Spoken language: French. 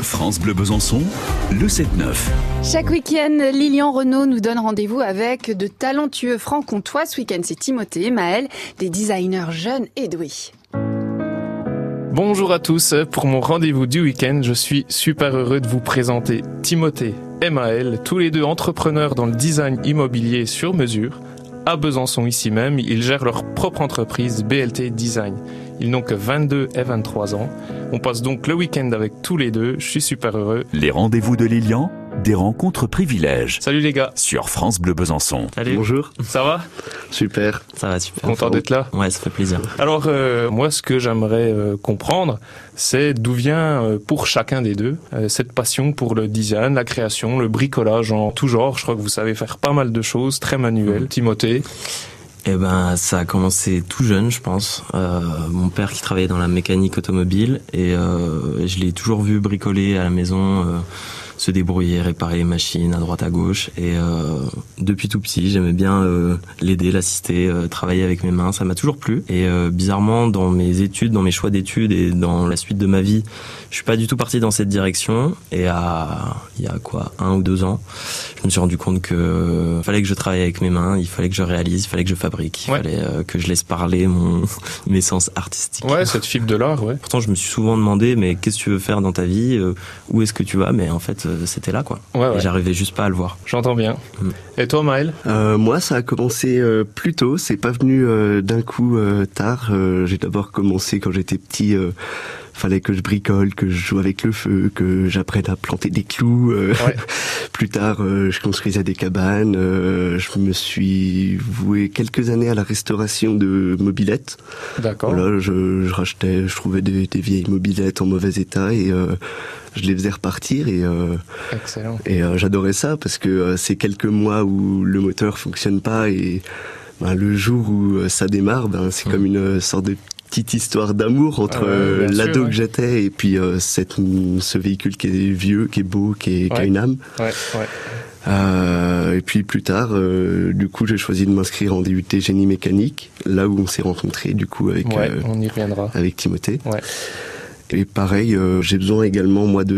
France Bleu Besançon, le 7-9. Chaque week-end, Lilian Renault nous donne rendez-vous avec de talentueux francs-comtois. Ce week-end, c'est Timothée et Maël, des designers jeunes et doués. Bonjour à tous, pour mon rendez-vous du week-end, je suis super heureux de vous présenter Timothée et Maël, tous les deux entrepreneurs dans le design immobilier sur mesure. À Besançon ici même, ils gèrent leur propre entreprise BLT Design. Ils n'ont que 22 et 23 ans. On passe donc le week-end avec tous les deux, je suis super heureux. Les rendez-vous de Lilian, des rencontres privilèges. Salut les gars. Sur France Bleu Besançon. Salut. Bonjour. Ça va? Super. Ça va super. Content d'être là? Ouais, ça fait plaisir. Alors euh, moi ce que j'aimerais euh, comprendre, c'est d'où vient euh, pour chacun des deux euh, cette passion pour le design, la création, le bricolage en tout genre. Je crois que vous savez faire pas mal de choses, très manuelles. Timothée? Eh ben, ça a commencé tout jeune, je pense. Euh, mon père qui travaillait dans la mécanique automobile et euh, je l'ai toujours vu bricoler à la maison, euh, se débrouiller, réparer les machines à droite à gauche. Et euh, depuis tout petit, j'aimais bien euh, l'aider, l'assister, euh, travailler avec mes mains. Ça m'a toujours plu. Et bizarrement, dans mes études, dans mes choix d'études et dans la suite de ma vie, je suis pas du tout parti dans cette direction. Et à il y a quoi, un ou deux ans, je me suis rendu compte que fallait que je travaille avec mes mains, il fallait que je réalise, il fallait que je fabrique, il Ouais. fallait que je laisse parler mon mes sens artistiques. Ouais, cette fibre de l'art, ouais. Pourtant, je me suis souvent demandé, mais qu'est-ce que tu veux faire dans ta vie Où est-ce que tu vas? Mais en fait, c'était là, quoi. Ouais, j'arrivais juste pas à le voir. J'entends bien. Mm. Et toi Maël? Euh, moi, ça a commencé euh, plus tôt. C'est pas venu euh, d'un coup euh, tard. Euh, J'ai d'abord commencé quand j'étais petit. euh, fallait que je bricole, que je joue avec le feu, que j'apprenne à planter des clous. euh. Ouais. plus tard, euh, je construisais des cabanes. euh, je me suis voué quelques années à la restauration de mobilettes. D'accord. Voilà, je, je rachetais, je trouvais des, des vieilles mobilettes en mauvais état et euh, je les faisais repartir et euh, et euh, j'adorais ça parce que euh, c'est quelques mois où le moteur fonctionne pas et ben, le jour où ça démarre, ben, c'est Mhm. comme une sorte de petite histoire d'amour entre euh, l'ado ouais. que j'étais et puis euh, cette, ce véhicule qui est vieux, qui est beau, qui, est, qui a une âme. Ouais. Euh, et puis plus tard, du coup, j'ai choisi de m'inscrire en DUT génie mécanique, là où on s'est rencontrés du coup avec on y reviendra. avec Timothée. Et pareil, euh, j'ai besoin également moi de